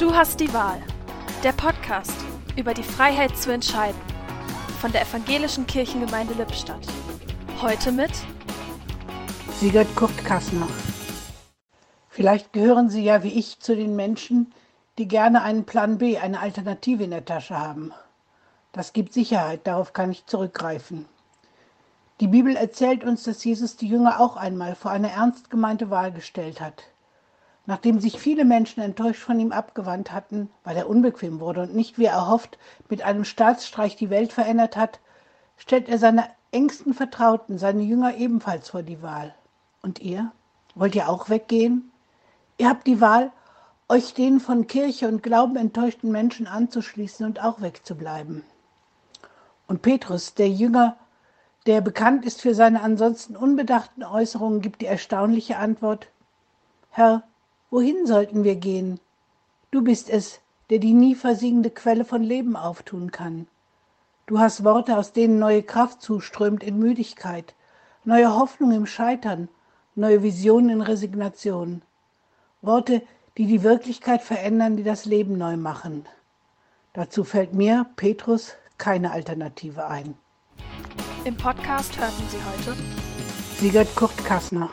Du hast die Wahl. Der Podcast über die Freiheit zu entscheiden. Von der Evangelischen Kirchengemeinde Lippstadt. Heute mit Sigurd Kurt Kassner. Vielleicht gehören Sie ja wie ich zu den Menschen, die gerne einen Plan B, eine Alternative in der Tasche haben. Das gibt Sicherheit, darauf kann ich zurückgreifen. Die Bibel erzählt uns, dass Jesus die Jünger auch einmal vor eine ernst gemeinte Wahl gestellt hat. Nachdem sich viele Menschen enttäuscht von ihm abgewandt hatten, weil er unbequem wurde und nicht wie erhofft mit einem Staatsstreich die Welt verändert hat, stellt er seine engsten Vertrauten, seine Jünger ebenfalls vor die Wahl. Und ihr? Wollt ihr auch weggehen? Ihr habt die Wahl, euch den von Kirche und Glauben enttäuschten Menschen anzuschließen und auch wegzubleiben. Und Petrus, der Jünger, der bekannt ist für seine ansonsten unbedachten Äußerungen, gibt die erstaunliche Antwort Herr, Wohin sollten wir gehen? Du bist es, der die nie versiegende Quelle von Leben auftun kann. Du hast Worte, aus denen neue Kraft zuströmt in Müdigkeit, neue Hoffnung im Scheitern, neue Visionen in Resignation. Worte, die die Wirklichkeit verändern, die das Leben neu machen. Dazu fällt mir, Petrus, keine Alternative ein. Im Podcast hörten Sie heute Sigurd Kurt Kassner.